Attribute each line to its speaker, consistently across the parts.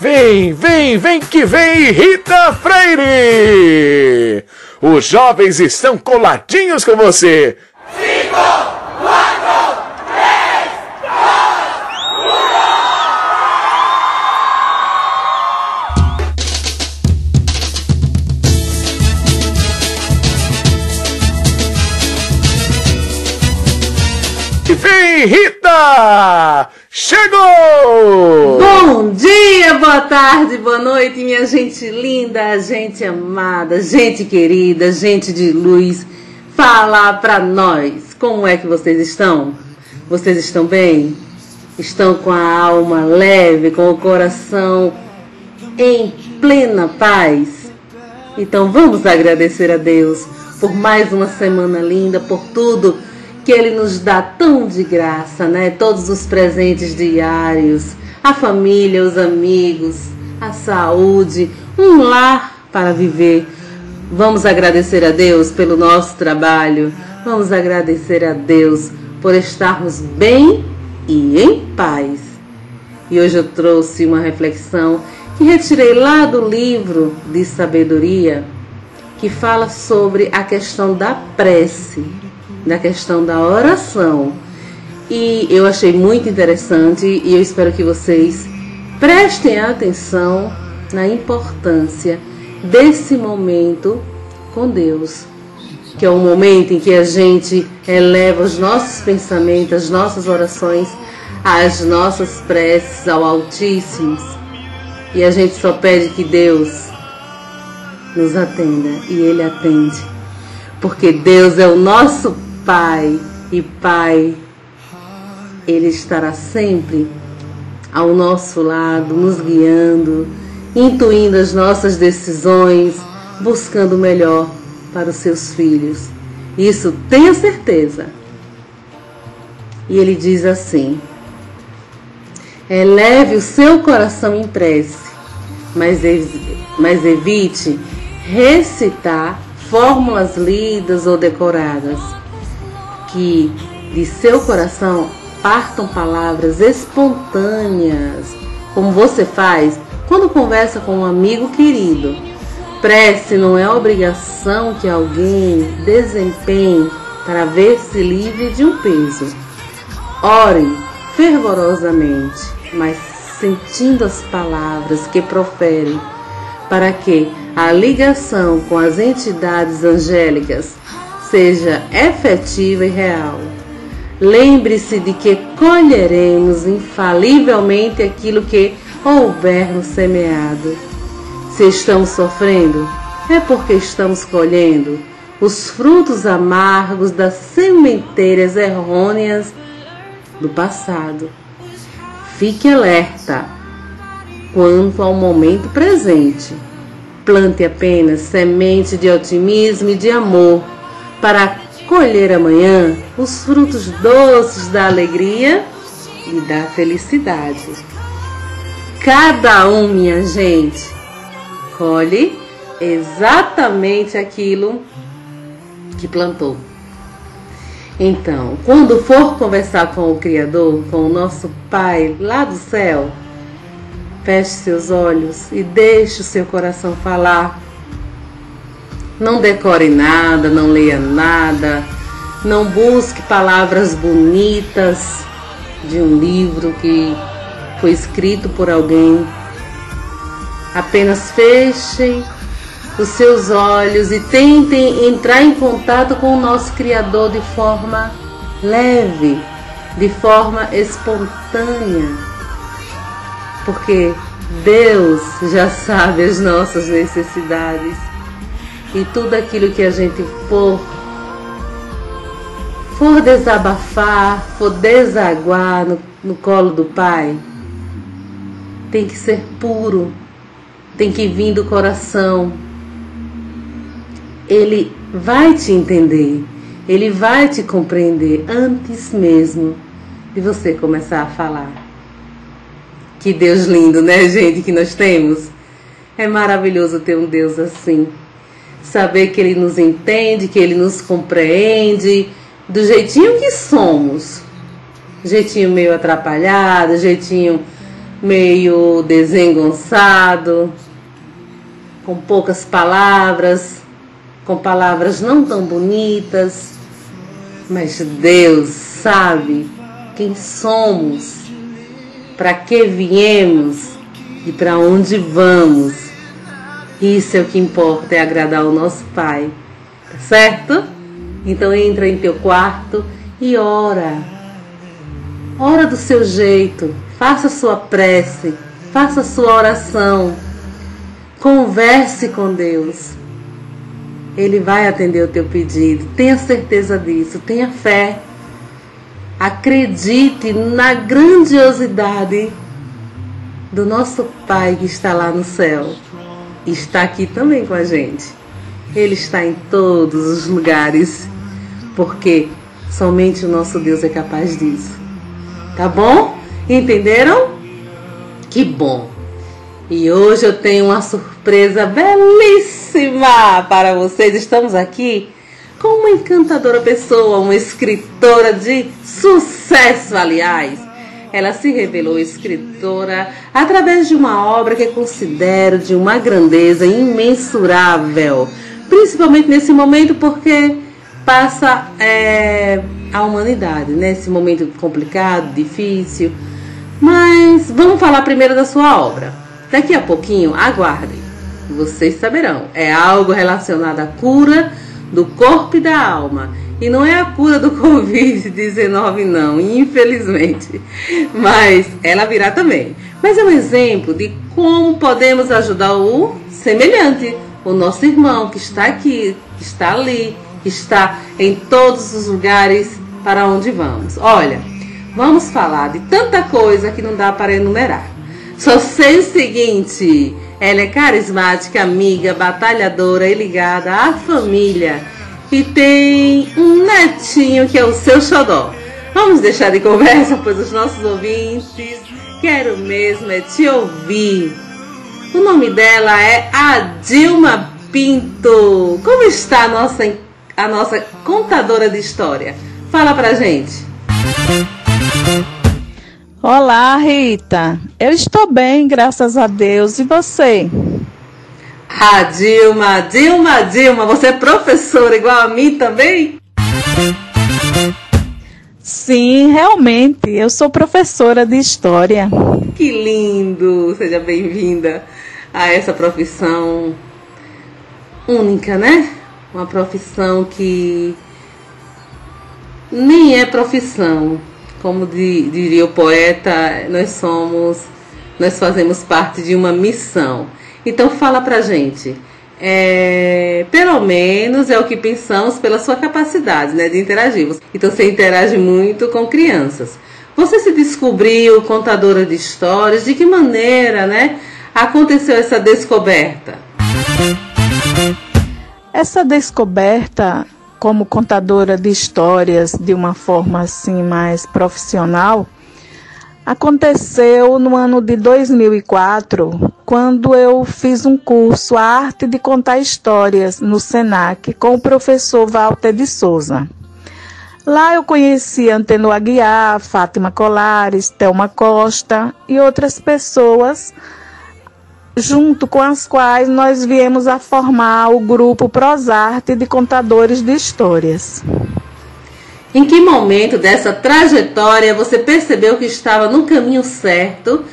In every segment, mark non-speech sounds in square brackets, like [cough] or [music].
Speaker 1: Vem, vem, vem que vem, Rita Freire! Os jovens estão coladinhos com você.
Speaker 2: Cinco, quatro, três,
Speaker 1: dois, um. Vem, Rita! Chegou!
Speaker 3: Bom dia, boa tarde, boa noite, minha gente linda, gente amada, gente querida, gente de luz. Fala pra nós, como é que vocês estão? Vocês estão bem? Estão com a alma leve, com o coração em plena paz? Então vamos agradecer a Deus por mais uma semana linda, por tudo que Ele nos dá tão de graça, né? Todos os presentes diários, a família, os amigos, a saúde, um lar para viver. Vamos agradecer a Deus pelo nosso trabalho, vamos agradecer a Deus por estarmos bem e em paz. E hoje eu trouxe uma reflexão que retirei lá do livro de sabedoria, que fala sobre a questão da prece da questão da oração. E eu achei muito interessante e eu espero que vocês prestem atenção na importância desse momento com Deus, que é o momento em que a gente eleva os nossos pensamentos, as nossas orações, as nossas preces ao Altíssimo. E a gente só pede que Deus nos atenda e Ele atende. Porque Deus é o nosso Pai e Pai, Ele estará sempre ao nosso lado, nos guiando, intuindo as nossas decisões, buscando o melhor para os seus filhos. Isso tenha certeza. E ele diz assim: eleve o seu coração em prece, mas, mas evite recitar fórmulas lidas ou decoradas que de seu coração partam palavras espontâneas, como você faz quando conversa com um amigo querido. Prece não é obrigação que alguém desempenhe para ver-se livre de um peso. Ore fervorosamente, mas sentindo as palavras que profere, para que a ligação com as entidades angélicas seja efetiva e real. Lembre-se de que colheremos infalivelmente aquilo que houvermos semeado. Se estamos sofrendo, é porque estamos colhendo os frutos amargos das sementeiras errôneas do passado. Fique alerta quanto ao momento presente. Plante apenas semente de otimismo e de amor para colher amanhã os frutos doces da alegria e da felicidade. Cada um, minha gente, colhe exatamente aquilo que plantou. Então, quando for conversar com o Criador, com o nosso Pai lá do céu, feche seus olhos e deixe o seu coração falar não decore nada, não leia nada, não busque palavras bonitas de um livro que foi escrito por alguém. Apenas fechem os seus olhos e tentem entrar em contato com o nosso Criador de forma leve, de forma espontânea. Porque Deus já sabe as nossas necessidades e tudo aquilo que a gente for for desabafar, for desaguar no, no colo do Pai, tem que ser puro, tem que vir do coração. ele vai te entender, ele vai te compreender antes mesmo de você começar a falar. Que Deus lindo, né, gente, que nós temos? É maravilhoso ter um Deus assim. Saber que Ele nos entende, que Ele nos compreende, do jeitinho que somos. Jeitinho meio atrapalhado, jeitinho meio desengonçado, com poucas palavras, com palavras não tão bonitas, mas Deus sabe quem somos, para que viemos e para onde vamos. Isso é o que importa, é agradar o nosso Pai, tá certo? Então entra em teu quarto e ora. Ora do seu jeito, faça sua prece, faça sua oração. Converse com Deus. Ele vai atender o teu pedido. Tenha certeza disso, tenha fé. Acredite na grandiosidade do nosso Pai que está lá no céu. Está aqui também com a gente. Ele está em todos os lugares, porque somente o nosso Deus é capaz disso. Tá bom? Entenderam? Que bom! E hoje eu tenho uma surpresa belíssima para vocês. Estamos aqui com uma encantadora pessoa, uma escritora de sucesso, aliás. Ela se revelou escritora através de uma obra que considero de uma grandeza imensurável, principalmente nesse momento porque passa é, a humanidade, nesse né? momento complicado, difícil. Mas vamos falar primeiro da sua obra. Daqui a pouquinho, aguardem. Vocês saberão. É algo relacionado à cura do corpo e da alma. E não é a cura do [laughs] Covid-19, não, infelizmente. Mas ela virá também. Mas é um exemplo de como podemos ajudar o semelhante, o nosso irmão que está aqui, que está ali, que está em todos os lugares para onde vamos. Olha, vamos falar de tanta coisa que não dá para enumerar. Só sei o seguinte: ela é carismática, amiga, batalhadora e ligada à família. E tem um netinho que é o seu xodó. Vamos deixar de conversa, pois os nossos ouvintes quero mesmo é te ouvir. O nome dela é Adilma Pinto. Como está a nossa, a nossa contadora de história? Fala pra gente.
Speaker 4: Olá, Rita. Eu estou bem, graças a Deus. E você?
Speaker 3: Ah, Dilma, Dilma, Dilma, você é professora igual a mim também?
Speaker 4: Sim, realmente, eu sou professora de história.
Speaker 3: Que lindo! Seja bem-vinda a essa profissão única, né? Uma profissão que nem é profissão, como diria o poeta, nós somos, nós fazemos parte de uma missão. Então fala pra gente. É, pelo menos é o que pensamos pela sua capacidade né, de interagir. Então você interage muito com crianças. Você se descobriu contadora de histórias? De que maneira né, aconteceu essa descoberta?
Speaker 4: Essa descoberta como contadora de histórias de uma forma assim mais profissional aconteceu no ano de 2004, quando eu fiz um curso A Arte de Contar Histórias no SENAC com o professor Walter de Souza. Lá eu conheci Anteno Aguiar, Fátima Colares, Thelma Costa e outras pessoas junto com as quais nós viemos a formar o grupo Prosarte de Contadores de Histórias.
Speaker 3: Em que momento dessa trajetória você percebeu que estava no caminho certo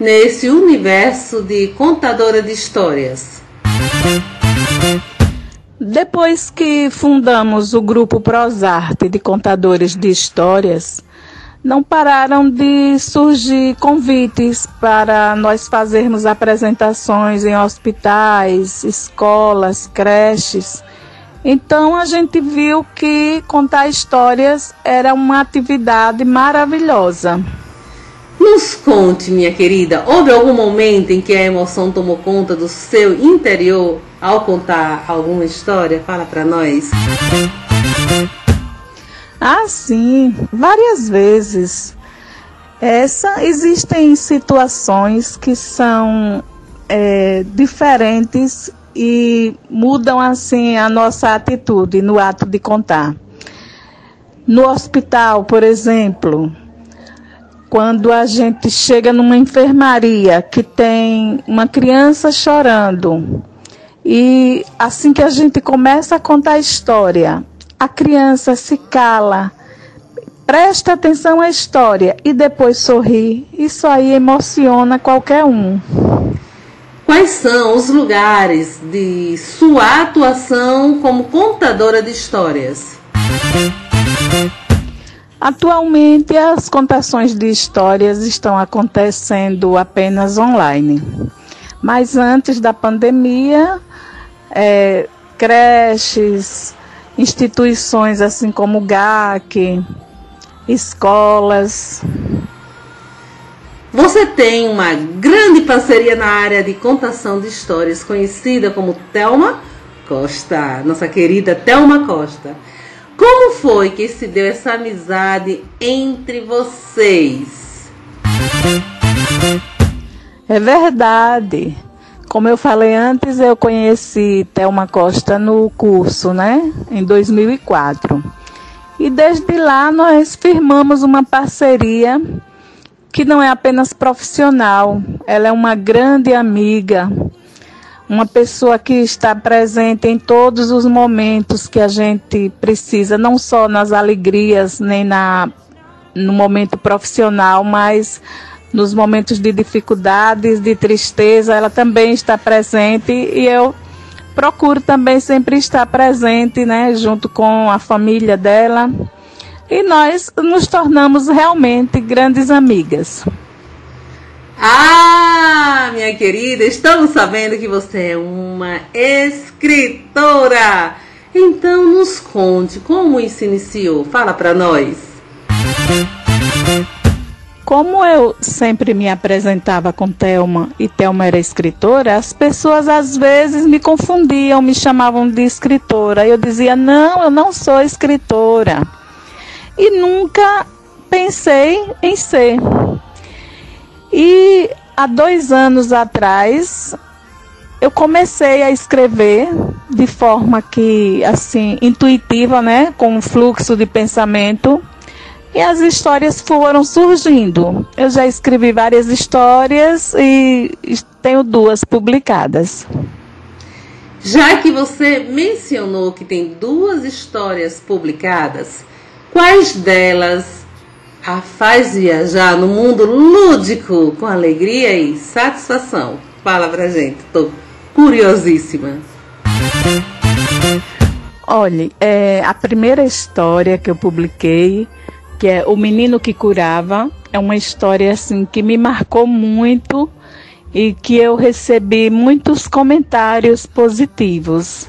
Speaker 3: nesse universo de contadora de histórias?
Speaker 4: Depois que fundamos o grupo Prosarte de Contadores de Histórias, não pararam de surgir convites para nós fazermos apresentações em hospitais, escolas, creches. Então a gente viu que contar histórias era uma atividade maravilhosa.
Speaker 3: Nos conte, minha querida, houve algum momento em que a emoção tomou conta do seu interior ao contar alguma história? Fala para nós.
Speaker 4: Ah, sim, várias vezes. Essa existem situações que são é, diferentes e mudam assim a nossa atitude no ato de contar. No hospital, por exemplo, quando a gente chega numa enfermaria que tem uma criança chorando e assim que a gente começa a contar a história, a criança se cala, presta atenção à história e depois sorri, isso aí emociona qualquer um.
Speaker 3: Quais são os lugares de sua atuação como contadora de histórias?
Speaker 4: Atualmente, as contações de histórias estão acontecendo apenas online. Mas antes da pandemia, é, creches, instituições assim como o GAC, escolas.
Speaker 3: Você tem uma grande parceria na área de contação de histórias, conhecida como Telma Costa, nossa querida Telma Costa. Como foi que se deu essa amizade entre vocês?
Speaker 4: É verdade. Como eu falei antes, eu conheci Thelma Costa no curso, né? Em 2004. E desde lá nós firmamos uma parceria que não é apenas profissional, ela é uma grande amiga, uma pessoa que está presente em todos os momentos que a gente precisa, não só nas alegrias, nem na, no momento profissional, mas nos momentos de dificuldades, de tristeza, ela também está presente e eu procuro também sempre estar presente, né, junto com a família dela. E nós nos tornamos realmente grandes amigas.
Speaker 3: Ah, minha querida, estamos sabendo que você é uma escritora. Então nos conte como isso iniciou. Fala para nós.
Speaker 4: Como eu sempre me apresentava com Thelma e Thelma era escritora, as pessoas às vezes me confundiam, me chamavam de escritora. Eu dizia: "Não, eu não sou escritora". E nunca pensei em ser. E há dois anos atrás eu comecei a escrever de forma que assim intuitiva, né, com um fluxo de pensamento. E as histórias foram surgindo. Eu já escrevi várias histórias e tenho duas publicadas.
Speaker 3: Já que você mencionou que tem duas histórias publicadas, quais delas a faz viajar no mundo lúdico com alegria e satisfação. Fala pra gente, tô curiosíssima.
Speaker 4: Olha, é, a primeira história que eu publiquei, que é O Menino que Curava, é uma história assim que me marcou muito e que eu recebi muitos comentários positivos.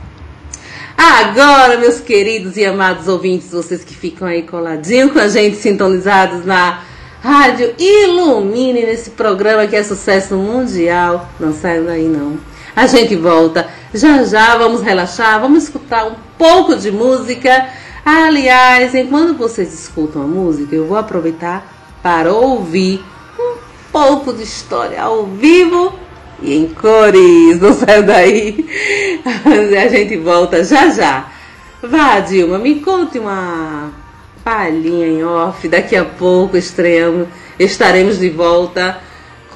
Speaker 3: Agora, meus queridos e amados ouvintes, vocês que ficam aí coladinho com a gente, sintonizados na Rádio Ilumine, nesse programa que é sucesso mundial. Não saiam daí não. A gente volta. Já já vamos relaxar, vamos escutar um pouco de música. Aliás, enquanto vocês escutam a música, eu vou aproveitar para ouvir um pouco de história ao vivo e em cores. Não saiu daí. A gente volta já já. Vá, Dilma, me conte uma palhinha em off. Daqui a pouco estreamos, estaremos de volta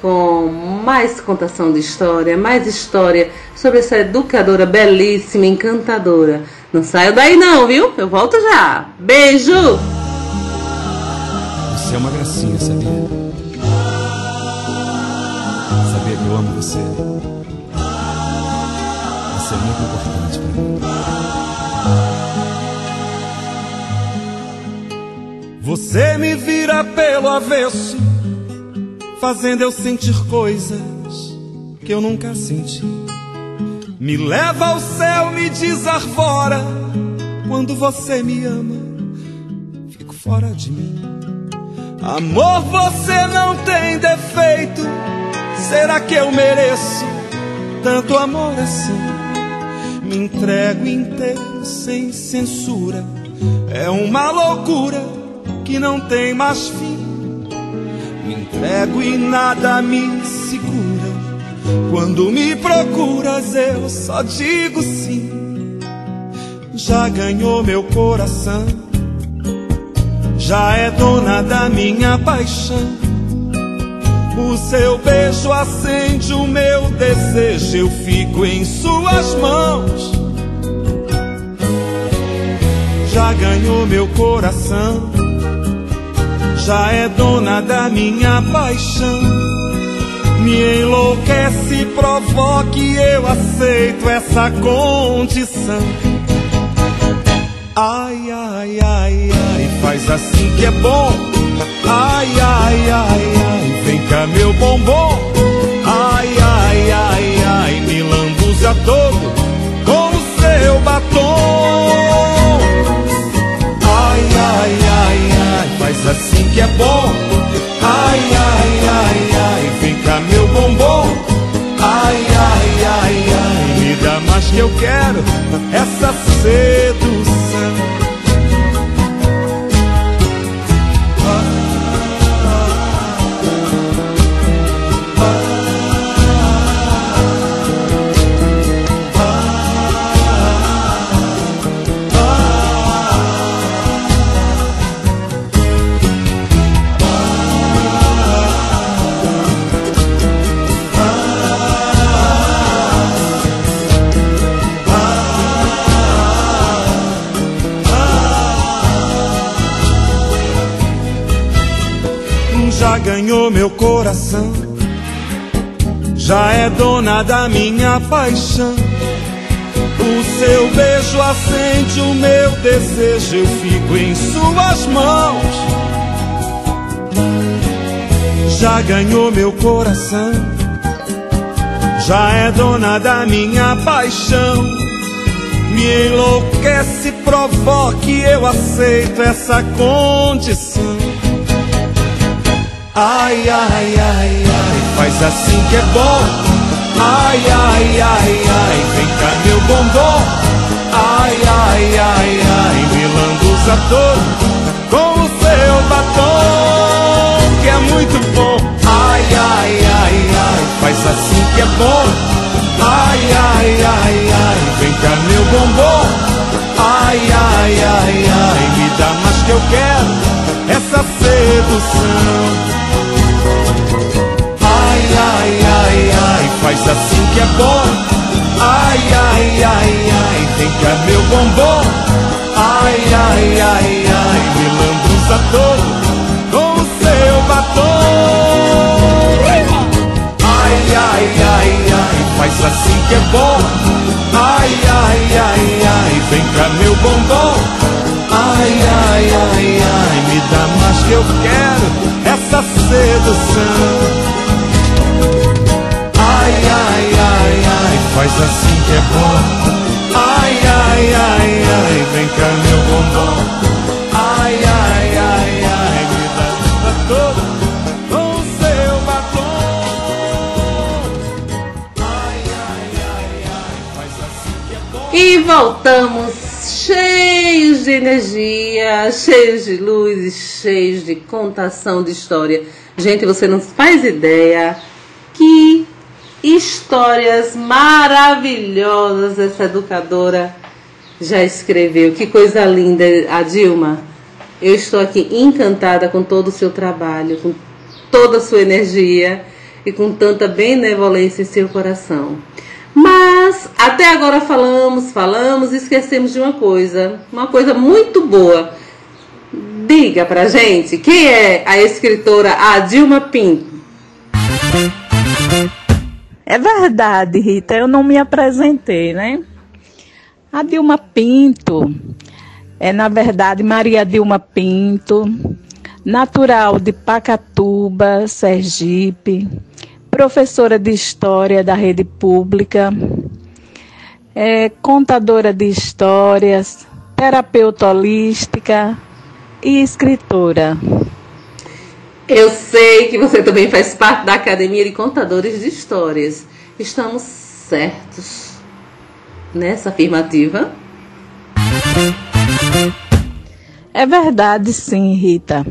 Speaker 3: com mais contação de história, mais história sobre essa educadora belíssima, encantadora. Não saia daí não, viu? Eu volto já. Beijo!
Speaker 5: Você é uma gracinha, sabia? Eu amo você. Isso é muito importante para mim. Você me vira pelo avesso, fazendo eu sentir coisas que eu nunca senti. Me leva ao céu, me desarvora. Quando você me ama, fico fora de mim. Amor, você não tem defeito Será que eu mereço tanto amor assim? me entrego inteiro sem censura. É uma loucura que não tem mais fim. Me entrego e nada me segura. Quando me procuras, eu só digo sim. Já ganhou meu coração, já é dona da minha paixão. O seu beijo acende o meu desejo, eu fico em suas mãos. Já ganhou meu coração, já é dona da minha paixão. Me enlouquece, provoque, eu aceito essa condição. Ai, ai, ai, ai, faz assim que é bom. Ai, ai, ai, ai, meu bombom. Ai, ai, ai, ai, me lambuze a todo com o seu batom. Ai, ai, ai, ai, faz assim que é bom. Ai, ai, ai, ai, cá meu bombom. Ai, ai, ai, ai, me dá mais que eu quero essa sedução. Coração, já é dona da minha paixão. O seu beijo acende o meu desejo, eu fico em suas mãos. Já ganhou meu coração, já é dona da minha paixão. Me enlouquece, provoque, eu aceito essa condição. Ai, ai, ai, ai, faz assim que é bom. Ai, ai, ai, ai, vem cá meu bombom. Ai, ai, ai, ai, me lambuza todo com o seu batom, que é muito bom. Ai, ai, ai, ai, faz assim que é bom. Ai, ai, ai, ai, vem cá meu bombom. Ai, ai, ai, ai, me dá mais que eu quero essa sedução. Ai, ai, ai, ai, faz assim que é bom. Ai, ai, ai, ai, vem cá meu bombom. Ai, ai, ai, ai, me lambuza todo com o seu batom. Ai, ai, ai, ai, faz assim que é bom. Ai, ai, ai, ai, vem cá meu bombom. Ai, ai, ai, ai, me sedução. Ai, ai, ai, ai, faz assim que é bom. Ai, ai, ai, ai, vem cá meu bombom. Ai, ai, ai, ai, me todo com seu batom. Ai, ai, faz assim que é bom.
Speaker 3: E voltamos cheios de energia, cheios de luz cheios de contação de história. Gente, você não faz ideia que histórias maravilhosas essa educadora já escreveu. Que coisa linda, a Dilma. Eu estou aqui encantada com todo o seu trabalho, com toda a sua energia e com tanta benevolência em seu coração. Mas até agora falamos, falamos e esquecemos de uma coisa, uma coisa muito boa. Diga pra gente quem é a escritora Adilma Pinto.
Speaker 4: É verdade, Rita, eu não me apresentei, né? A Dilma Pinto é, na verdade, Maria Dilma Pinto, natural de Pacatuba, Sergipe, professora de História da rede pública, é, contadora de histórias, terapeuta holística e escritora.
Speaker 3: Eu sei que você também faz parte da Academia de Contadores de Histórias. Estamos certos. nessa afirmativa?
Speaker 4: É verdade, sim, Rita.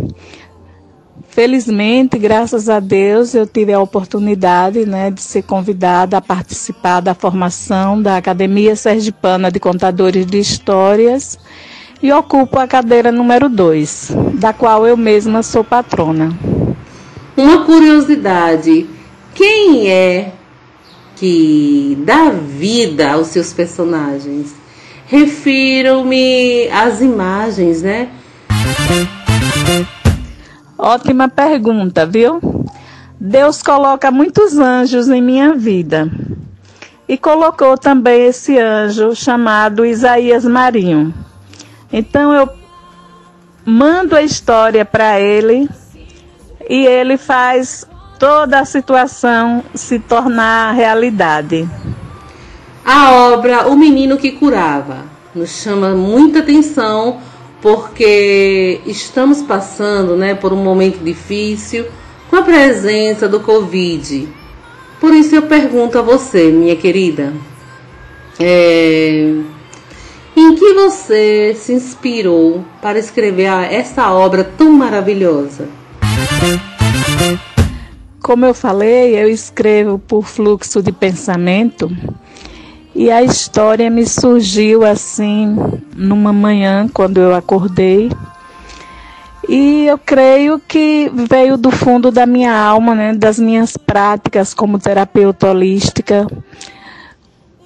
Speaker 4: Felizmente, graças a Deus, eu tive a oportunidade né, de ser convidada a participar da formação da Academia Sergipana de Contadores de Histórias e ocupo a cadeira número 2, da qual eu mesma sou patrona.
Speaker 3: Uma curiosidade: quem é que dá vida aos seus personagens? Refiro-me às imagens, né?
Speaker 4: Ótima pergunta, viu? Deus coloca muitos anjos em minha vida. E colocou também esse anjo chamado Isaías Marinho. Então eu mando a história para ele e ele faz toda a situação se tornar realidade.
Speaker 3: A obra O Menino que Curava nos chama muita atenção porque estamos passando né, por um momento difícil com a presença do Covid. Por isso eu pergunto a você, minha querida, é, em que você se inspirou para escrever essa obra tão maravilhosa?
Speaker 4: Como eu falei, eu escrevo por fluxo de pensamento e a história me surgiu assim numa manhã quando eu acordei. E eu creio que veio do fundo da minha alma, né, das minhas práticas como terapeuta holística,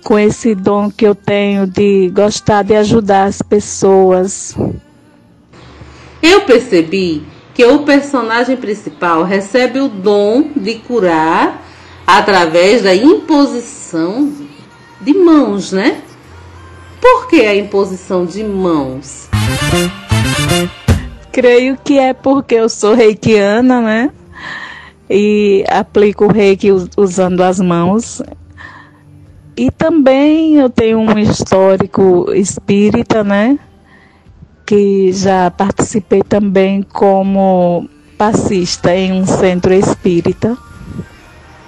Speaker 4: com esse dom que eu tenho de gostar de ajudar as pessoas.
Speaker 3: Eu percebi que o personagem principal recebe o dom de curar através da imposição de mãos, né? Por que a imposição de mãos?
Speaker 4: Creio que é porque eu sou reikiana, né? E aplico o reiki usando as mãos. E também eu tenho um histórico espírita, né? Que já participei também como passista em um centro espírita.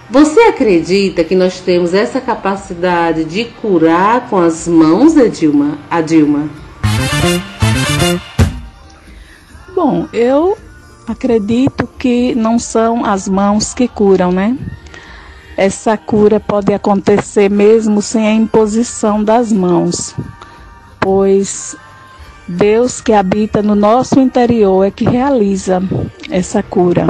Speaker 3: Você acredita que nós temos essa capacidade de curar com as mãos, Edilma? Adilma?
Speaker 4: Bom, eu acredito que não são as mãos que curam, né? Essa cura pode acontecer mesmo sem a imposição das mãos, pois Deus que habita no nosso interior é que realiza essa cura.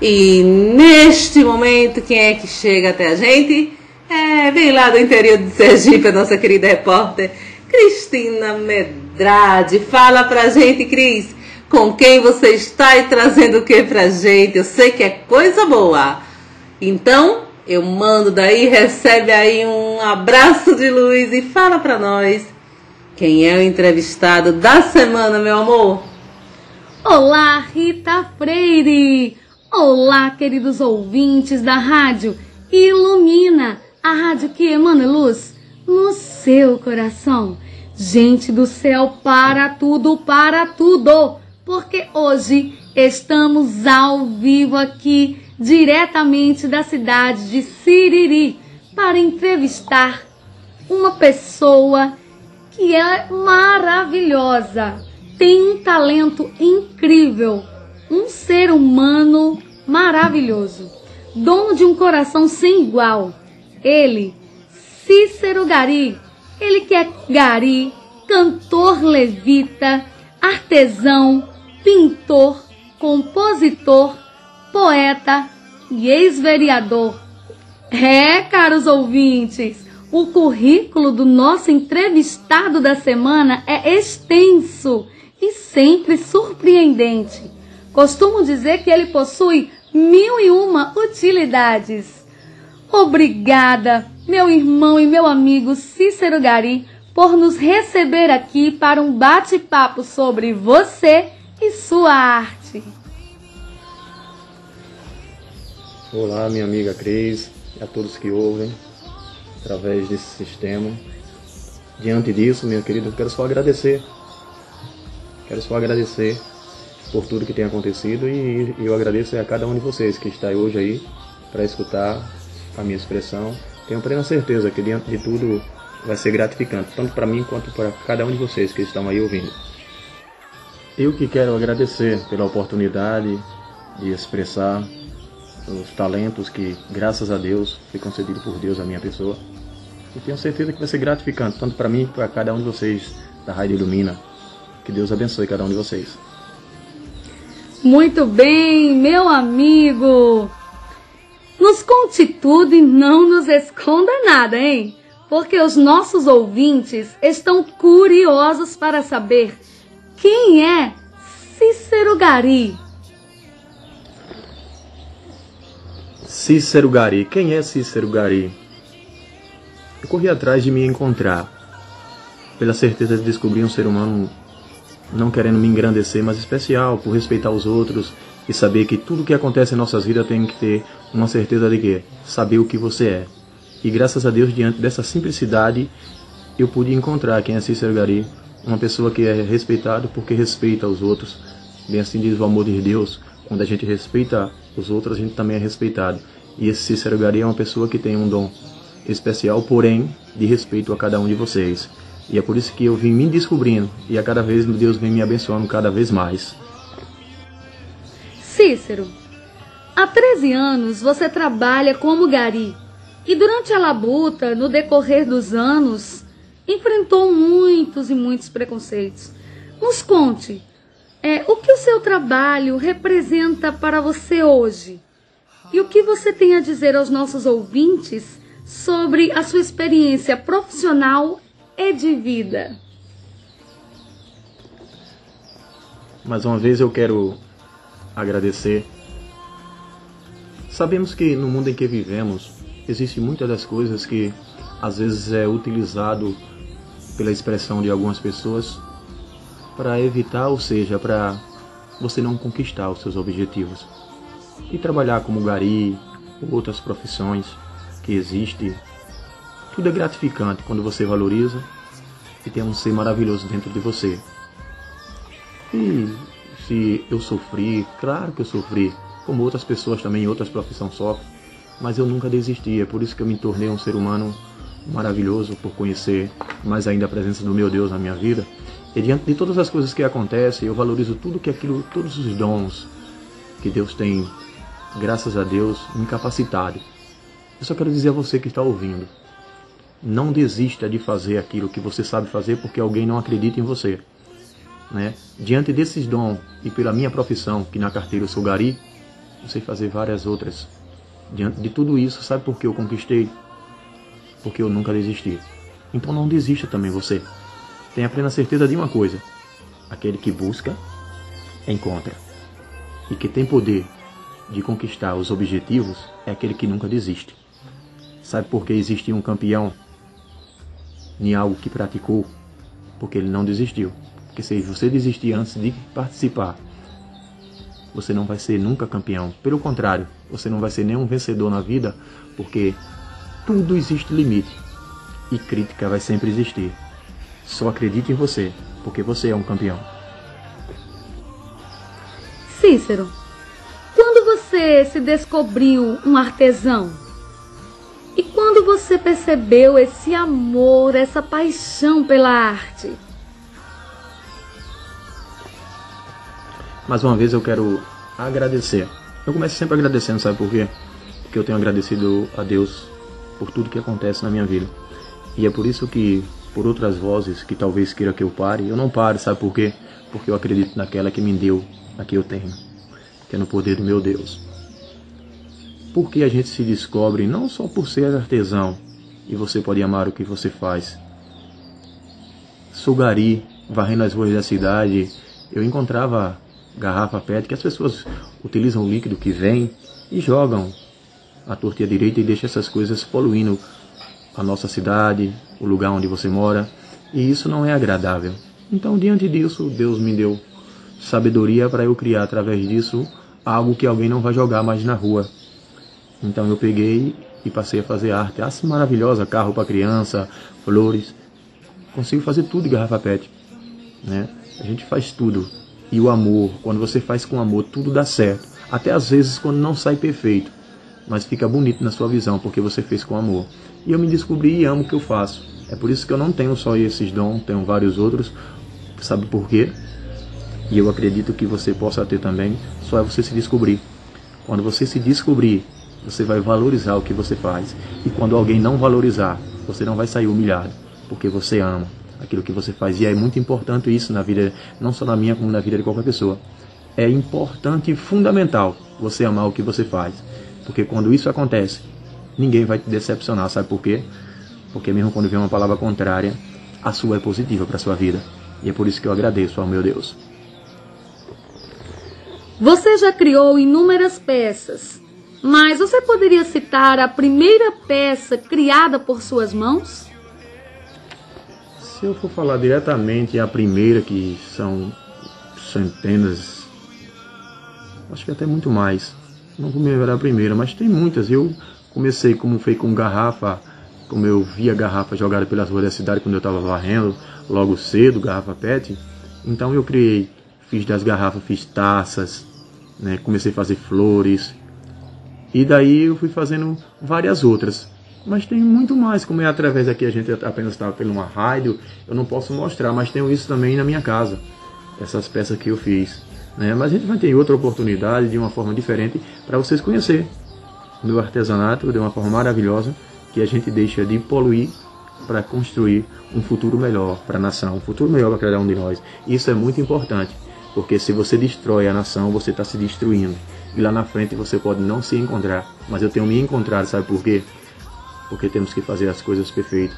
Speaker 3: E neste momento, quem é que chega até a gente? É, vem lá do interior de Sergipe, a nossa querida repórter Cristina Medrade. Fala pra gente, Cris, com quem você está e trazendo o que pra gente? Eu sei que é coisa boa. Então, eu mando daí, recebe aí um abraço de luz e fala pra nós quem é o entrevistado da semana, meu amor.
Speaker 6: Olá, Rita Freire! Olá, queridos ouvintes da rádio Ilumina, a rádio que emana luz no seu coração. Gente do céu, para tudo, para tudo, porque hoje estamos ao vivo aqui, diretamente da cidade de Siriri, para entrevistar uma pessoa que é maravilhosa, tem um talento incrível um ser humano maravilhoso, dono de um coração sem igual. Ele, Cícero Gari, ele que é gari, cantor levita, artesão, pintor, compositor, poeta e ex-vereador. É, caros ouvintes, o currículo do nosso entrevistado da semana é extenso e sempre surpreendente. Costumo dizer que ele possui mil e uma utilidades. Obrigada, meu irmão e meu amigo Cícero Gari, por nos receber aqui para um bate-papo sobre você e sua arte.
Speaker 7: Olá, minha amiga Cris e a todos que ouvem através desse sistema. Diante disso, minha querida, eu quero só agradecer. Quero só agradecer por tudo que tem acontecido e eu agradeço a cada um de vocês que está hoje aí para escutar a minha expressão. tenho plena certeza que diante de tudo vai ser gratificante, tanto para mim quanto para cada um de vocês que estão aí ouvindo. Eu que quero agradecer pela oportunidade de expressar os talentos que, graças a Deus, foi concedido por Deus à minha pessoa. E tenho certeza que vai ser gratificante, tanto para mim para cada um de vocês da Rádio Ilumina. Que Deus abençoe cada um de vocês.
Speaker 6: Muito bem, meu amigo. Nos conte tudo e não nos esconda nada, hein? Porque os nossos ouvintes estão curiosos para saber quem é Cícero Gari.
Speaker 7: Cícero Gari. Quem é Cícero Gari? Eu corri atrás de me encontrar, pela certeza de descobrir um ser humano não querendo me engrandecer, mas especial, por respeitar os outros e saber que tudo que acontece em nossas vidas tem que ter uma certeza de que saber o que você é. E graças a Deus, diante dessa simplicidade, eu pude encontrar quem é Cícero Gari, uma pessoa que é respeitado porque respeita os outros. Bem assim diz o amor de Deus, quando a gente respeita os outros, a gente também é respeitado. E esse Cícero Gari é uma pessoa que tem um dom especial, porém, de respeito a cada um de vocês. E é por isso que eu vim me descobrindo e a cada vez Deus vem me abençoando cada vez mais.
Speaker 6: Cícero, há 13 anos você trabalha como gari e durante a labuta, no decorrer dos anos, enfrentou muitos e muitos preconceitos. Nos conte, é, o que o seu trabalho representa para você hoje? E o que você tem a dizer aos nossos ouvintes sobre a sua experiência profissional e de vida?
Speaker 7: Mais uma vez eu quero agradecer. Sabemos que no mundo em que vivemos existe muitas das coisas que às vezes é utilizado pela expressão de algumas pessoas para evitar, ou seja, para você não conquistar os seus objetivos. E trabalhar como gari ou outras profissões que existem, tudo é gratificante quando você valoriza e tem um ser maravilhoso dentro de você. E se eu sofri, claro que eu sofri, como outras pessoas também outras profissões sofrem, mas eu nunca desisti, é por isso que eu me tornei um ser humano maravilhoso por conhecer mais ainda a presença do meu Deus na minha vida. E diante de todas as coisas que acontecem, eu valorizo tudo que aquilo, todos os dons que Deus tem, graças a Deus, me capacitado. Eu só quero dizer a você que está ouvindo, não desista de fazer aquilo que você sabe fazer porque alguém não acredita em você. Né? Diante desses dons e pela minha profissão, que na carteira eu sou gari, eu sei fazer várias outras. Diante de tudo isso, sabe por que eu conquistei? Porque eu nunca desisti. Então não desista também você. Tenha plena certeza de uma coisa: aquele que busca, encontra. E que tem poder de conquistar os objetivos é aquele que nunca desiste. Sabe por que existe um campeão em algo que praticou? Porque ele não desistiu. Porque se você desistir antes de participar, você não vai ser nunca campeão. Pelo contrário, você não vai ser nenhum vencedor na vida, porque tudo existe limite e crítica vai sempre existir. Só acredite em você, porque você é um campeão.
Speaker 6: Cícero, quando você se descobriu um artesão? E quando você percebeu esse amor, essa paixão pela arte?
Speaker 7: Mais uma vez eu quero agradecer. Eu começo sempre agradecendo, sabe por quê? Porque eu tenho agradecido a Deus por tudo que acontece na minha vida. E é por isso que, por outras vozes que talvez queira que eu pare, eu não pare, sabe por quê? Porque eu acredito naquela que me deu, a que eu tenho, que é no poder do meu Deus. Porque a gente se descobre não só por ser artesão, e você pode amar o que você faz. Sou gari, varrendo as ruas da cidade, eu encontrava garrafa PET que as pessoas utilizam o líquido que vem e jogam a torta e a direita e deixam essas coisas poluindo a nossa cidade, o lugar onde você mora, e isso não é agradável. Então, diante disso, Deus me deu sabedoria para eu criar através disso algo que alguém não vai jogar mais na rua. Então eu peguei e passei a fazer arte, arte maravilhosa, carro para criança, flores. Consigo fazer tudo de garrafa PET, né? A gente faz tudo e o amor, quando você faz com amor, tudo dá certo. Até às vezes quando não sai perfeito, mas fica bonito na sua visão porque você fez com amor. E eu me descobri e amo o que eu faço. É por isso que eu não tenho só esses dons, tenho vários outros. Sabe por quê? E eu acredito que você possa ter também, só é você se descobrir. Quando você se descobrir, você vai valorizar o que você faz. E quando alguém não valorizar, você não vai sair humilhado, porque você ama aquilo que você faz. E é muito importante isso na vida, não só na minha, como na vida de qualquer pessoa. É importante e fundamental você amar o que você faz. Porque quando isso acontece, ninguém vai te decepcionar. Sabe por quê? Porque mesmo quando vem uma palavra contrária, a sua é positiva para a sua vida. E é por isso que eu agradeço ao meu Deus.
Speaker 6: Você já criou inúmeras peças, mas você poderia citar a primeira peça criada por suas mãos?
Speaker 7: Se eu for falar diretamente a primeira, que são centenas, acho que até muito mais. Não vou me lembrar a primeira, mas tem muitas. Eu comecei como foi com garrafa, como eu via garrafa jogada pelas ruas da cidade quando eu estava varrendo, logo cedo, garrafa PET. Então eu criei, fiz das garrafas, fiz taças, né? comecei a fazer flores. E daí eu fui fazendo várias outras. Mas tem muito mais, como é através aqui a gente apenas está pelo uma rádio, eu não posso mostrar, mas tenho isso também na minha casa. Essas peças que eu fiz. Né? Mas a gente vai ter outra oportunidade de uma forma diferente para vocês conhecer meu artesanato de uma forma maravilhosa que a gente deixa de poluir para construir um futuro melhor para a nação, um futuro melhor para cada um de nós. Isso é muito importante, porque se você destrói a nação, você está se destruindo. E lá na frente você pode não se encontrar, mas eu tenho me encontrado, sabe por quê? Porque temos que fazer as coisas perfeitas.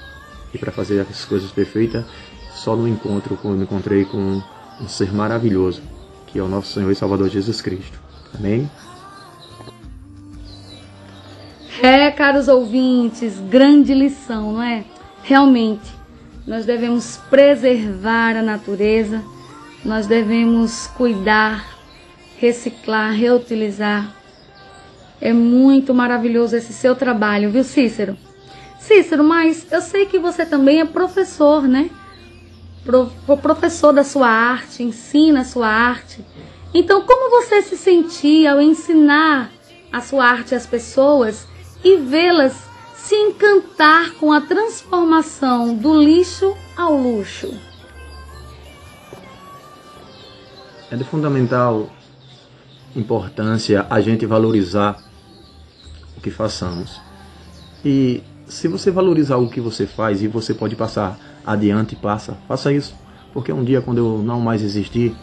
Speaker 7: E para fazer as coisas perfeitas, só no encontro eu me encontrei com um ser maravilhoso, que é o nosso Senhor e Salvador Jesus Cristo. Amém?
Speaker 6: É, caros ouvintes, grande lição, não é? Realmente, nós devemos preservar a natureza, nós devemos cuidar, reciclar, reutilizar. É muito maravilhoso esse seu trabalho, viu, Cícero? Cícero, mas eu sei que você também é professor, né? Pro, professor da sua arte, ensina a sua arte. Então, como você se sentia ao ensinar a sua arte às pessoas e vê-las se encantar com a transformação do lixo ao luxo.
Speaker 7: É de fundamental importância a gente valorizar o que façamos. E se você valorizar o que você faz e você pode passar adiante, passa, faça isso. Porque um dia, quando eu não mais existir,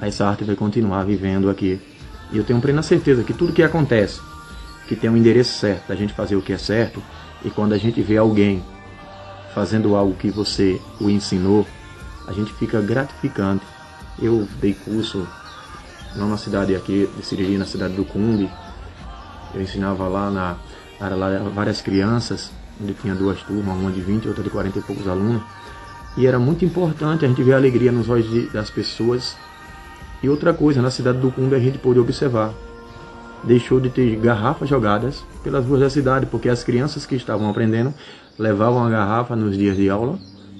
Speaker 7: essa arte vai continuar vivendo aqui. E eu tenho plena certeza que tudo que acontece que tem um endereço certo, da gente fazer o que é certo, e quando a gente vê alguém fazendo algo que você o ensinou, a gente fica gratificante. Eu dei curso, na cidade aqui de Siriri, na cidade do Cumbi, eu ensinava lá na era lá várias crianças, onde tinha duas turmas, uma de 20 e outra de 40 e poucos alunos. E era muito importante a gente ver a alegria nos olhos de, das pessoas. E outra coisa, na cidade do Cumbi a gente pôde observar deixou de ter garrafas jogadas pelas ruas da cidade, porque as crianças que estavam aprendendo levavam a garrafa nos dias de aula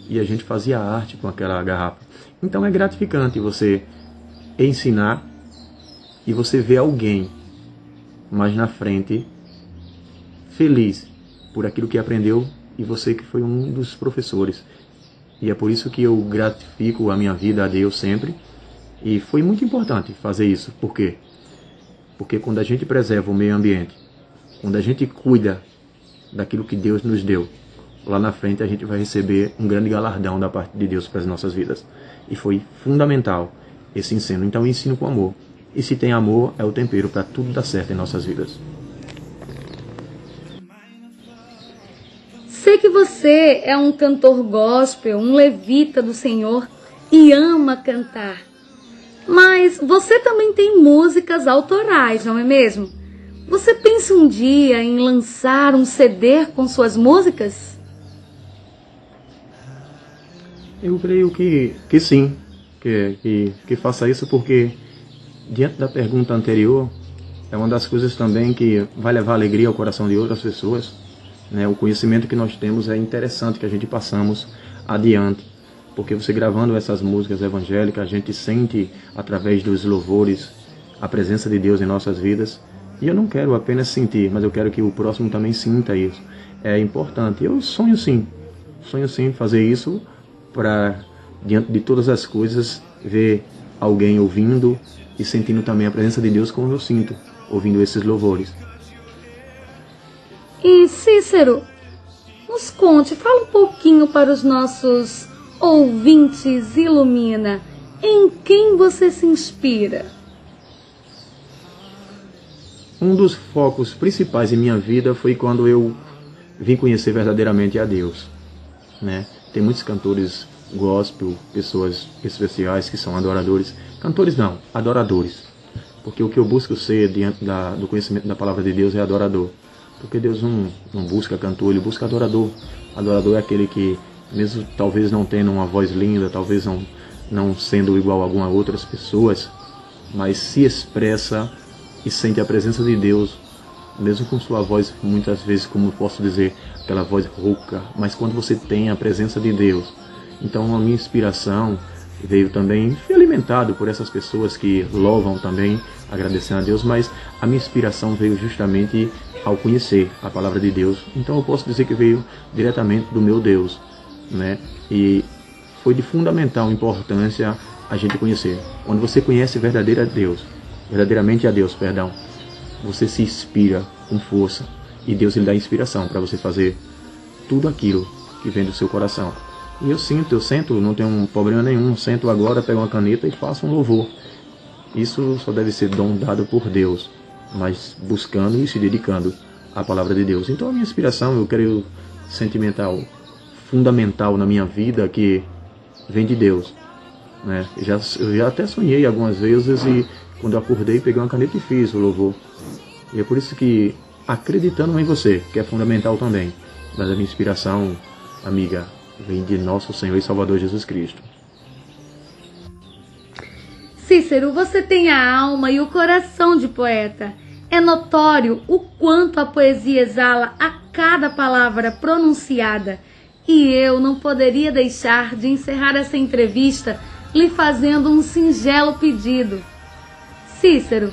Speaker 7: e a gente fazia arte com aquela garrafa. Então é gratificante você ensinar e você ver alguém mais na frente feliz por aquilo que aprendeu e você que foi um dos professores. E é por isso que eu gratifico a minha vida a Deus sempre. E foi muito importante fazer isso. Por quê? Porque quando a gente preserva o meio ambiente, quando a gente cuida daquilo que Deus nos deu, lá na frente a gente vai receber um grande galardão da parte de Deus para as nossas vidas. E foi fundamental esse ensino. Então, ensino com amor. E se tem amor, é o tempero para tudo dar certo em nossas vidas.
Speaker 6: Sei que você é um cantor gospel, um levita do Senhor e ama cantar. Mas você também tem músicas autorais, não é mesmo? Você pensa um dia em lançar um CD com suas músicas?
Speaker 7: Eu creio que, que sim, que, que, que faça isso porque, diante da pergunta anterior, é uma das coisas também que vai levar alegria ao coração de outras pessoas. Né? O conhecimento que nós temos é interessante que a gente passamos adiante porque você gravando essas músicas evangélicas, a gente sente através dos louvores a presença de Deus em nossas vidas. E eu não quero apenas sentir, mas eu quero que o próximo também sinta isso. é importante. Eu sonho sim, sonho sim fazer isso para, diante de todas as coisas, ver alguém ouvindo e sentindo também a presença de Deus como eu sinto, ouvindo esses louvores.
Speaker 6: E Cícero, nos conte, fala um pouquinho para os nossos ouvintes, ilumina. Em quem você se inspira?
Speaker 7: Um dos focos principais em minha vida foi quando eu vim conhecer verdadeiramente a Deus. Né? Tem muitos cantores gospel, pessoas especiais que são adoradores. Cantores não, adoradores. Porque o que eu busco ser diante da, do conhecimento da palavra de Deus é adorador. Porque Deus não, não busca cantor, ele busca adorador. Adorador é aquele que, mesmo talvez não tendo uma voz linda, talvez não, não sendo igual a algumas outras pessoas, mas se expressa e sente a presença de Deus, mesmo com sua voz, muitas vezes, como posso dizer, aquela voz rouca, mas quando você tem a presença de Deus. Então a minha inspiração veio também, fui alimentado por essas pessoas que louvam também, agradecendo a Deus, mas a minha inspiração veio justamente ao conhecer a palavra de Deus. Então eu posso dizer que veio diretamente do meu Deus, né? E foi de fundamental importância a gente conhecer. Quando você conhece verdadeiro a Deus, verdadeiramente a Deus, perdão, você se inspira com força e Deus lhe dá inspiração para você fazer tudo aquilo que vem do seu coração. E eu sinto, eu sento, não tenho um problema nenhum, sento agora, pego uma caneta e faço um louvor. Isso só deve ser dom dado por Deus mas buscando e se dedicando à palavra de Deus. Então a minha inspiração, eu quero sentimental, fundamental na minha vida que vem de Deus. Né? Eu, já, eu já até sonhei algumas vezes e quando acordei peguei uma caneta e fiz o louvor. E é por isso que acreditando em você, que é fundamental também, mas a minha inspiração, amiga, vem de nosso Senhor e Salvador Jesus Cristo.
Speaker 6: Cícero, você tem a alma e o coração de poeta. É notório o quanto a poesia exala a cada palavra pronunciada. E eu não poderia deixar de encerrar essa entrevista lhe fazendo um singelo pedido. Cícero,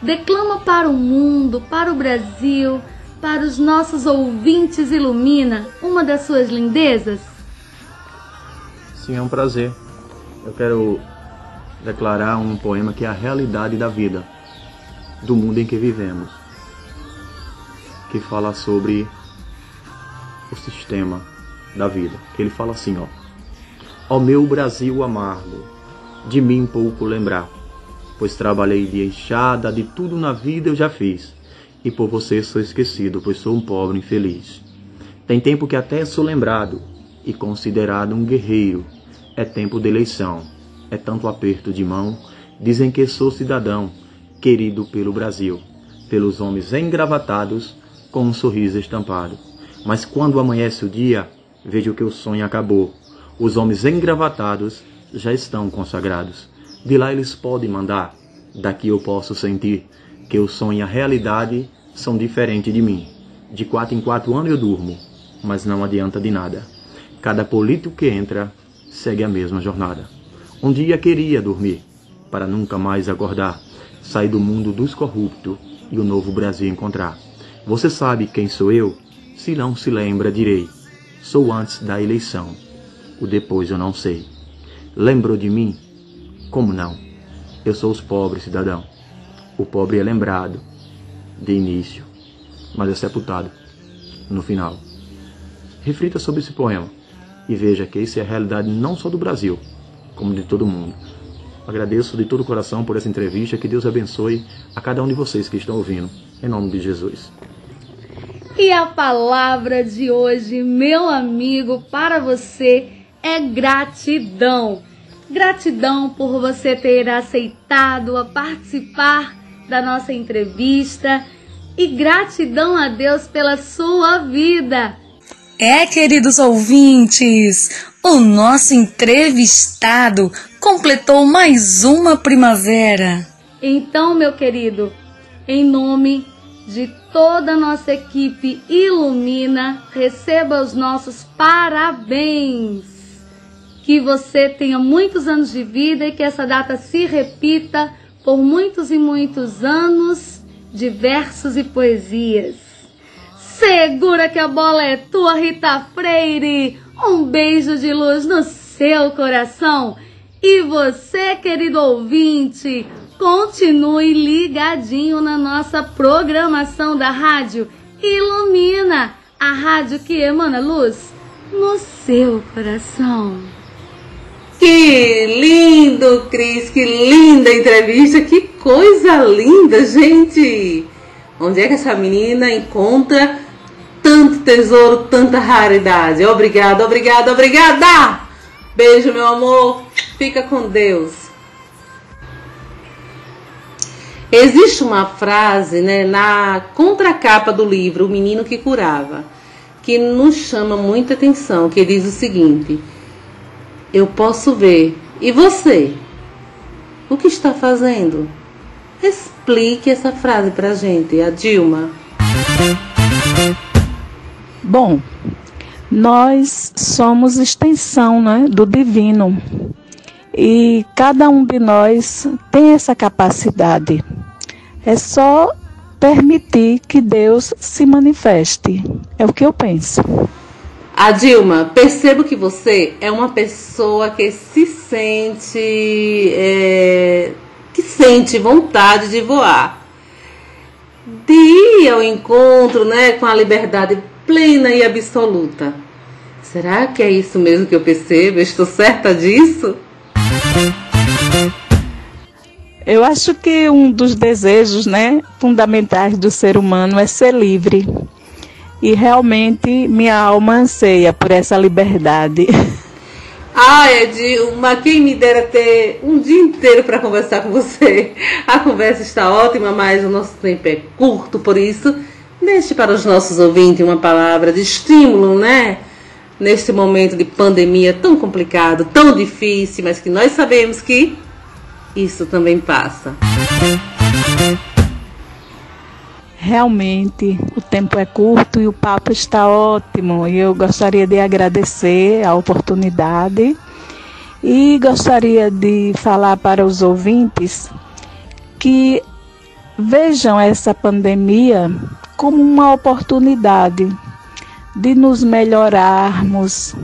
Speaker 6: declama para o mundo, para o Brasil, para os nossos ouvintes Ilumina uma das suas lindezas?
Speaker 7: Sim, é um prazer. Eu quero declarar um poema que é a realidade da vida, do mundo em que vivemos, que fala sobre o sistema da vida. Que ele fala assim, ó: Ó meu Brasil amargo, de mim pouco lembrar, pois trabalhei de enxada, de tudo na vida eu já fiz, e por você sou esquecido, pois sou um pobre infeliz. Tem tempo que até sou lembrado e considerado um guerreiro. É tempo de eleição é tanto aperto de mão, dizem que sou cidadão, querido pelo Brasil, pelos homens engravatados, com um sorriso estampado. Mas quando amanhece o dia, vejo que o sonho acabou. Os homens engravatados já estão consagrados. De lá eles podem mandar, daqui eu posso sentir que o sonho e a realidade são diferentes de mim. De quatro em quatro anos eu durmo, mas não adianta de nada. Cada político que entra segue a mesma jornada. Um dia queria dormir, para nunca mais acordar, sair do mundo dos corruptos e o novo Brasil encontrar. Você sabe quem sou eu? Se não se lembra, direi. Sou antes da eleição. O depois eu não sei. Lembrou de mim? Como não? Eu sou os pobres, cidadão. O pobre é lembrado de início, mas é sepultado no final. Reflita sobre esse poema e veja que isso é a realidade não só do Brasil, como de todo mundo. Agradeço de todo o coração por essa entrevista. Que Deus abençoe a cada um de vocês que estão ouvindo. Em nome de Jesus.
Speaker 6: E a palavra de hoje, meu amigo, para você é gratidão. Gratidão por você ter aceitado a participar da nossa entrevista e gratidão a Deus pela sua vida.
Speaker 8: É, queridos ouvintes, o nosso entrevistado completou mais uma primavera.
Speaker 6: Então, meu querido, em nome de toda a nossa equipe Ilumina, receba os nossos parabéns. Que você tenha muitos anos de vida e que essa data se repita por muitos e muitos anos de versos e poesias. Segura que a bola é tua, Rita Freire. Um beijo de luz no seu coração. E você, querido ouvinte, continue ligadinho na nossa programação da rádio Ilumina, a rádio que emana luz no seu coração.
Speaker 3: Que lindo, Cris, que linda entrevista, que coisa linda, gente! Onde é que essa menina encontra tanto tesouro, tanta raridade? Obrigada, obrigada, obrigada! Beijo, meu amor, fica com Deus. Existe uma frase né, na contracapa do livro O Menino que Curava, que nos chama muita atenção, que diz o seguinte eu posso ver. E você? O que está fazendo? Explique essa frase para a gente, a Dilma.
Speaker 4: Bom, nós somos extensão né, do divino e cada um de nós tem essa capacidade. É só permitir que Deus se manifeste. É o que eu penso.
Speaker 3: A Dilma, percebo que você é uma pessoa que se sente. É, que sente vontade de voar. De ir ao encontro né, com a liberdade plena e absoluta. Será que é isso mesmo que eu percebo? Estou certa disso?
Speaker 4: Eu acho que um dos desejos né, fundamentais do ser humano é ser livre e realmente minha alma anseia por essa liberdade. [laughs]
Speaker 3: Ah, Edilma, quem me dera ter um dia inteiro para conversar com você. A conversa está ótima, mas o nosso tempo é curto, por isso, deixe para os nossos ouvintes uma palavra de estímulo, né? Neste momento de pandemia tão complicado, tão difícil, mas que nós sabemos que isso também passa.
Speaker 4: Realmente o tempo é curto e o papo está ótimo. E eu gostaria de agradecer a oportunidade e gostaria de falar para os ouvintes que vejam essa pandemia como uma oportunidade de nos melhorarmos,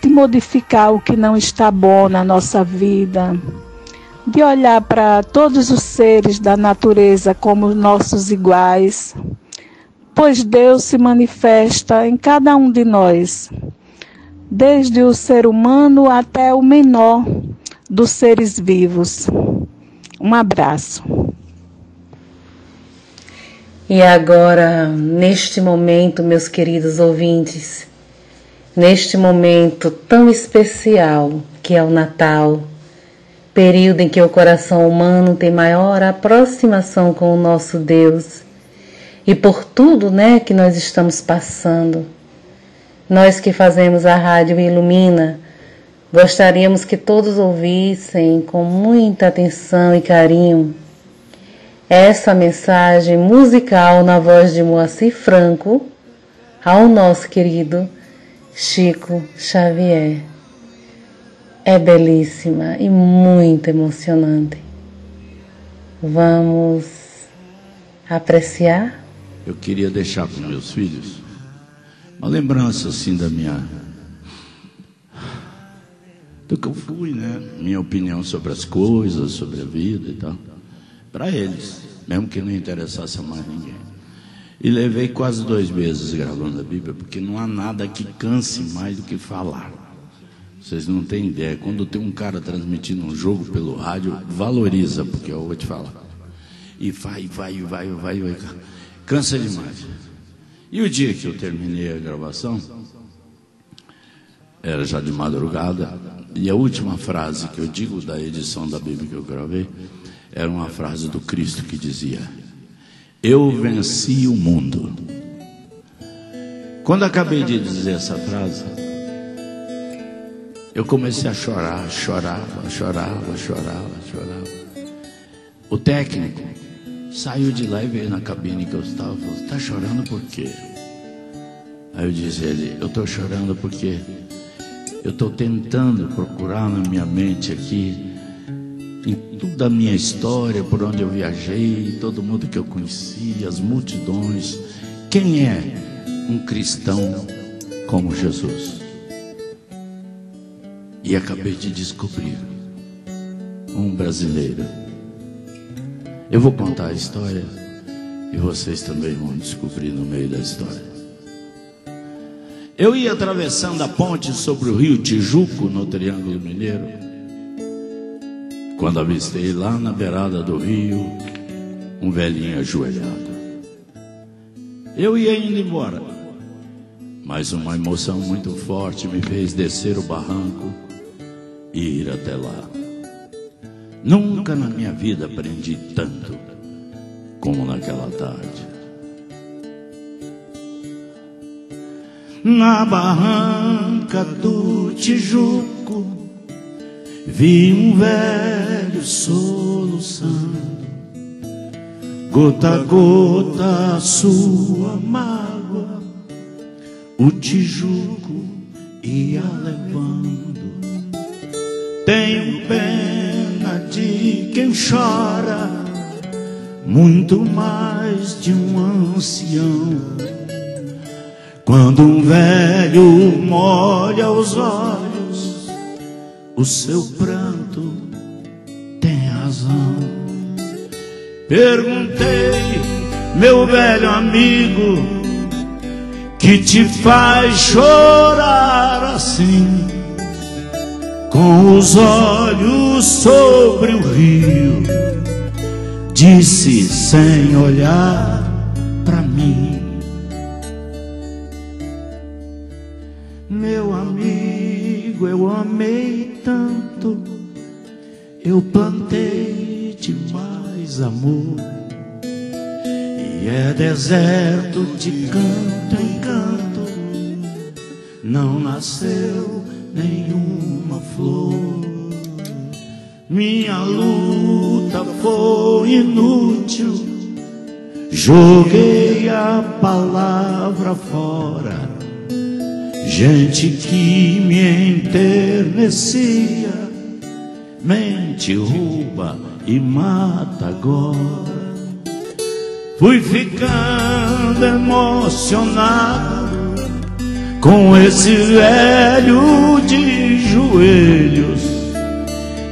Speaker 4: de modificar o que não está bom na nossa vida, de olhar para todos os seres da natureza como nossos iguais, pois Deus se manifesta em cada um de nós, desde o ser humano até o menor dos seres vivos. Um abraço.
Speaker 3: E agora, neste momento, meus queridos ouvintes, neste momento tão especial que é o Natal, período em que o coração humano tem maior aproximação com o nosso Deus. E por tudo, né, que nós estamos passando. Nós que fazemos a rádio Ilumina, gostaríamos que todos ouvissem com muita atenção e carinho essa mensagem musical na voz de Moacir Franco ao nosso querido Chico Xavier é belíssima e muito emocionante. Vamos apreciar?
Speaker 9: Eu queria deixar para meus filhos uma lembrança assim da minha do que eu fui, né? Minha opinião sobre as coisas, sobre a vida e tal. Para eles, mesmo que não interessasse a mais ninguém. E levei quase dois meses gravando a Bíblia, porque não há nada que canse mais do que falar. Vocês não têm ideia. Quando tem um cara transmitindo um jogo pelo rádio, valoriza, porque eu vou te falar. E vai, vai, vai, vai, vai. Cansa demais. E o dia que eu terminei a gravação, era já de madrugada, e a última frase que eu digo da edição da Bíblia que eu gravei, era uma frase do Cristo que dizia: Eu venci o mundo. Quando acabei de dizer essa frase, eu comecei a chorar, chorava, chorava, chorava, chorava. O técnico saiu de lá e veio na cabine que eu estava e falou: Está chorando por quê? Aí eu disse a ele: Eu estou chorando porque eu estou tentando procurar na minha mente aqui, em toda a minha história, por onde eu viajei, todo mundo que eu conheci, as multidões, quem é um cristão como Jesus. E acabei de descobrir um brasileiro. Eu vou contar a história e vocês também vão descobrir no meio da história. Eu ia atravessando a ponte sobre o rio Tijuco, no Triângulo Mineiro, quando avistei lá na beirada do rio um velhinho ajoelhado. Eu ia indo embora, mas uma emoção muito forte me fez descer o barranco e ir até lá. Nunca na minha vida aprendi tanto como naquela tarde. Na barranca do Tijuco, vi um velho soluçando, gota a gota a sua mágoa, o Tijuco ia levando. Tenho pena de quem chora, muito mais de um ancião quando um velho molha os olhos, o seu pranto tem razão. Perguntei, meu velho amigo, que te faz chorar assim, com os olhos sobre o rio, disse sem olhar para mim. eu amei tanto, eu plantei demais amor. E é deserto de canto em canto, não nasceu nenhuma flor. Minha luta foi inútil, joguei a palavra fora Gente que me enternecia, mente, rouba e mata agora. Fui ficando emocionado com esse velho de joelhos,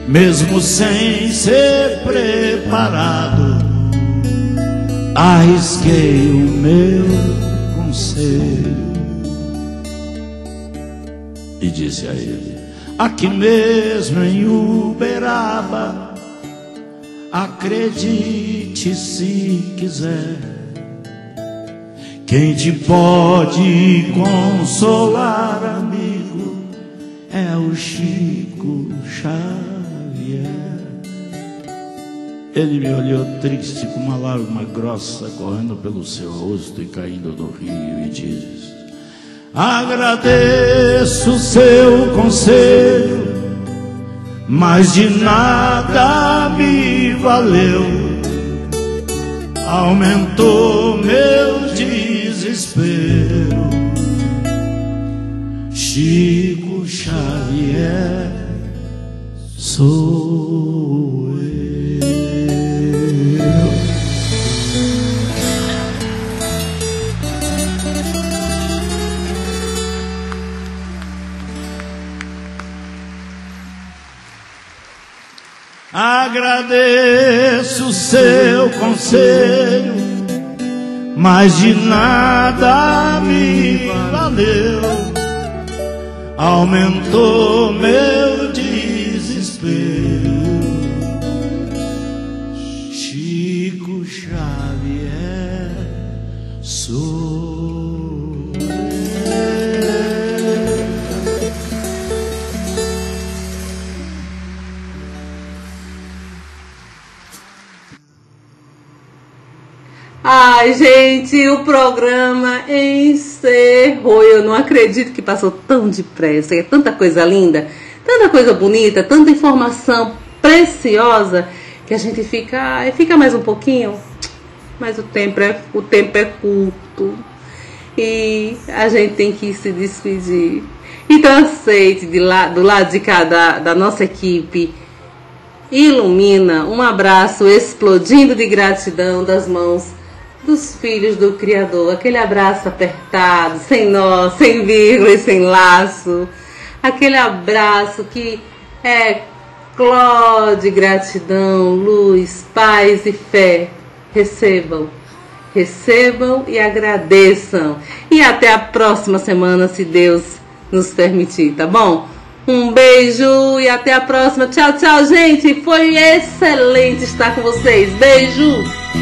Speaker 9: mesmo sem ser preparado. Arrisquei o meu conselho e disse a ele: Aqui mesmo em Uberaba, acredite se quiser. Quem te pode consolar, amigo, é o Chico Xavier. Ele me olhou triste, com uma lágrima grossa correndo pelo seu rosto e caindo no rio, e disse: Agradeço seu conselho, mas de nada me valeu. Aumentou meu desespero. Chico Xavier, sou Agradeço seu conselho, mas de nada me valeu. Aumentou meu desespero.
Speaker 3: Ai, gente, o programa encerrou. Eu não acredito que passou tão depressa. É tanta coisa linda, tanta coisa bonita, tanta informação preciosa que a gente fica, ai, fica mais um pouquinho. Mas o tempo é, o tempo é curto e a gente tem que se despedir. Então aceite de lá, do lado de cada da nossa equipe ilumina um abraço explodindo de gratidão das mãos dos filhos do Criador. Aquele abraço apertado, sem nó, sem vírgula e sem laço. Aquele abraço que é cló de gratidão, luz, paz e fé. Recebam, recebam e agradeçam. E até a próxima semana, se Deus nos permitir, tá bom? Um beijo e até a próxima. Tchau, tchau, gente. Foi excelente estar com vocês. Beijo.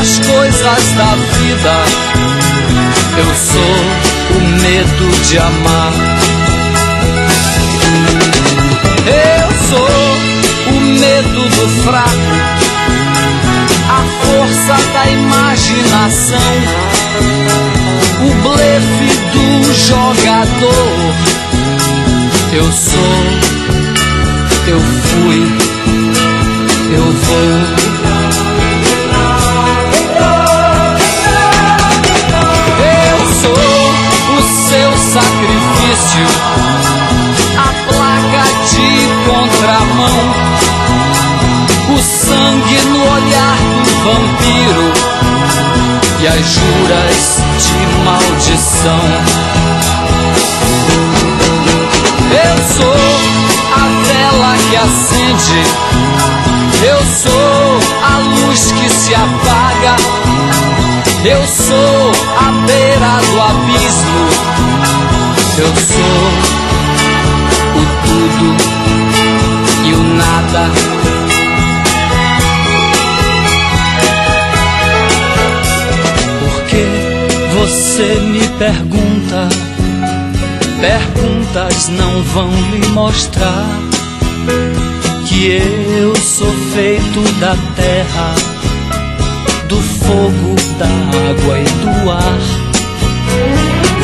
Speaker 10: as coisas da vida, eu sou o medo de amar. Eu sou o medo do fraco, a força da imaginação, o blefe do jogador. Eu sou, eu fui, eu vou. A placa de contramão, o sangue no olhar do vampiro. E as juras de maldição. Eu sou a vela que acende, eu sou a luz que se apaga, eu sou a beira do abismo, eu sou o tudo e o nada. Porque você me pergunta, perguntas não vão lhe mostrar que eu sou feito da terra, do fogo, da água e do ar.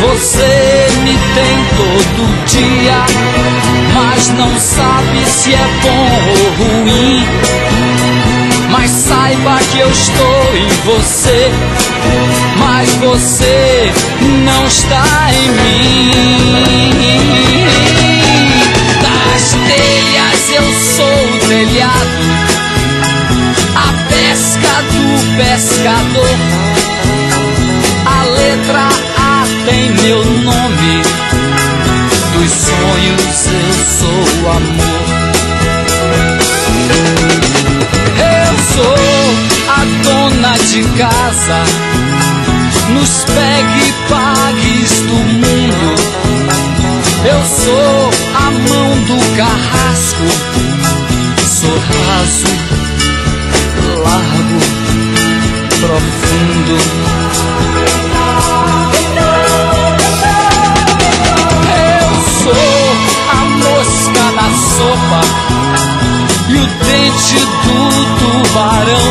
Speaker 10: Você me tem todo dia, mas não sabe se é bom ou ruim. Mas saiba que eu estou em você, mas você não está em mim. Das telhas eu sou o telhado, a pesca do pescador. Sonhos eu sou amor. Eu sou a dona de casa, nos pegue e pagues do mundo. Eu sou a mão do carrasco, sou raso, largo, profundo. O dente do tubarão.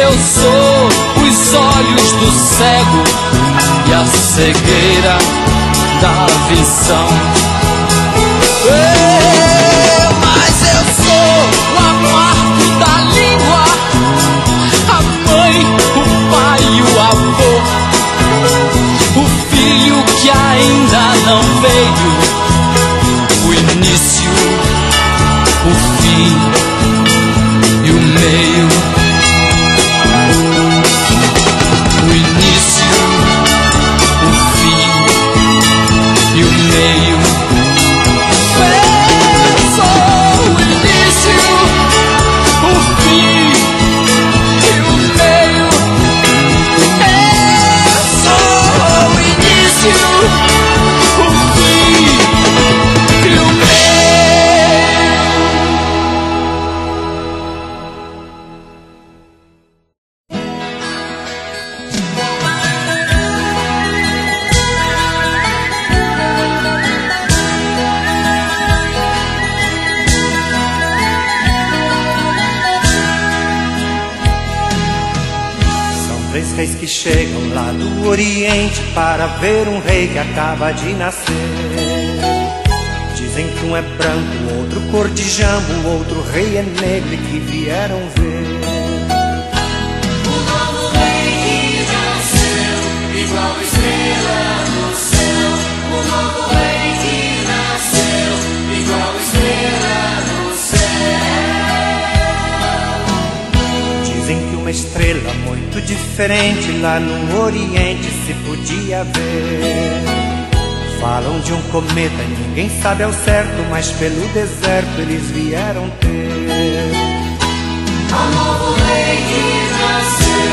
Speaker 10: Eu sou os olhos do cego e a cegueira da visão. Mas eu sou o amargo da língua, a mãe, o pai e o avô, o filho que ainda não veio,
Speaker 11: para ver um rei que acaba de nascer. Dizem que um é branco, outro cor de jambo, outro rei é negro e que vieram ver.
Speaker 2: O novo rei que nasceu, igual estrela no céu. O novo rei que nasceu, igual estrela no céu.
Speaker 11: Dizem que uma estrela muito diferente lá no Oriente se podia ver. Falam de um cometa e ninguém sabe ao certo, mas pelo deserto eles vieram ter.
Speaker 2: O novo rei que nasceu,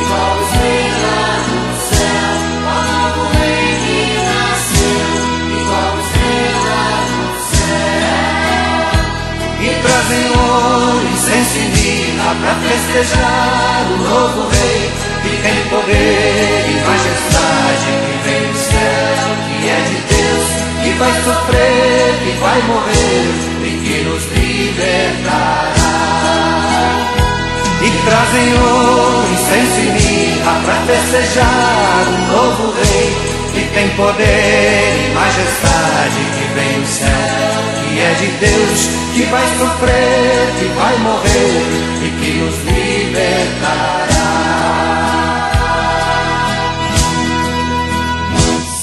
Speaker 2: igual estrela no céu. O novo rei que nasceu, igual estrela no céu.
Speaker 11: E trazem ouro, mirra pra festejar o novo rei que tem poder e majestade que vem do céu, que é de Deus, que vai sofrer, que vai morrer e que nos libertará. E trazem ouro, incenso e mirra pra festejar o novo rei que tem poder e majestade que vem do céu, é de Deus, que vai sofrer, que vai morrer e que nos libertará.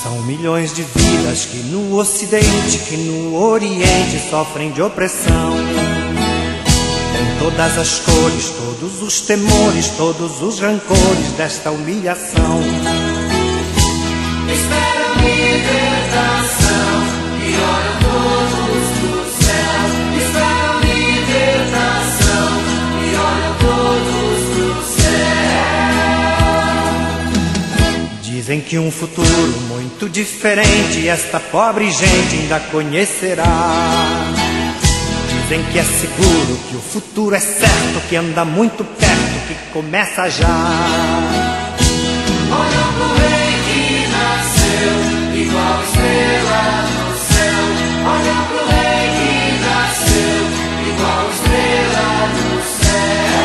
Speaker 11: São milhões de vidas que no Ocidente, que no Oriente sofrem de opressão. Tem todas as cores, todos os temores, todos os rancores desta humilhação.
Speaker 2: Esperam libertação e olham todos
Speaker 11: Dizem que um futuro muito diferente esta pobre gente ainda conhecerá. Dizem que é seguro, que o futuro é certo, que anda muito perto, que começa já.
Speaker 2: Olham pro rei que nasceu, igual estrela no céu. Olham pro rei que nasceu, igual estrela no céu.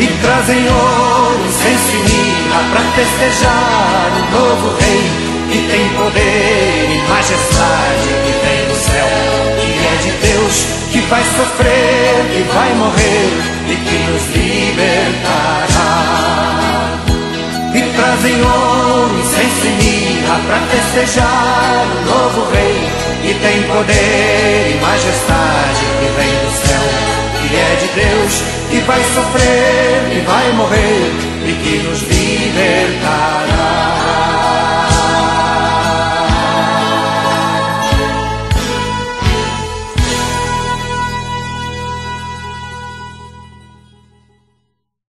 Speaker 11: E trazem ouro, incenso e mirra pra festejar o novo rei que tem poder e majestade que vem do céu, que é de Deus, que vai sofrer, que vai morrer e que nos libertará. E trazem incenso e mirra pra festejar o novo rei que tem poder e majestade que vem do céu, que é de Deus, que vai sofrer, que vai morrer e que nos libertará.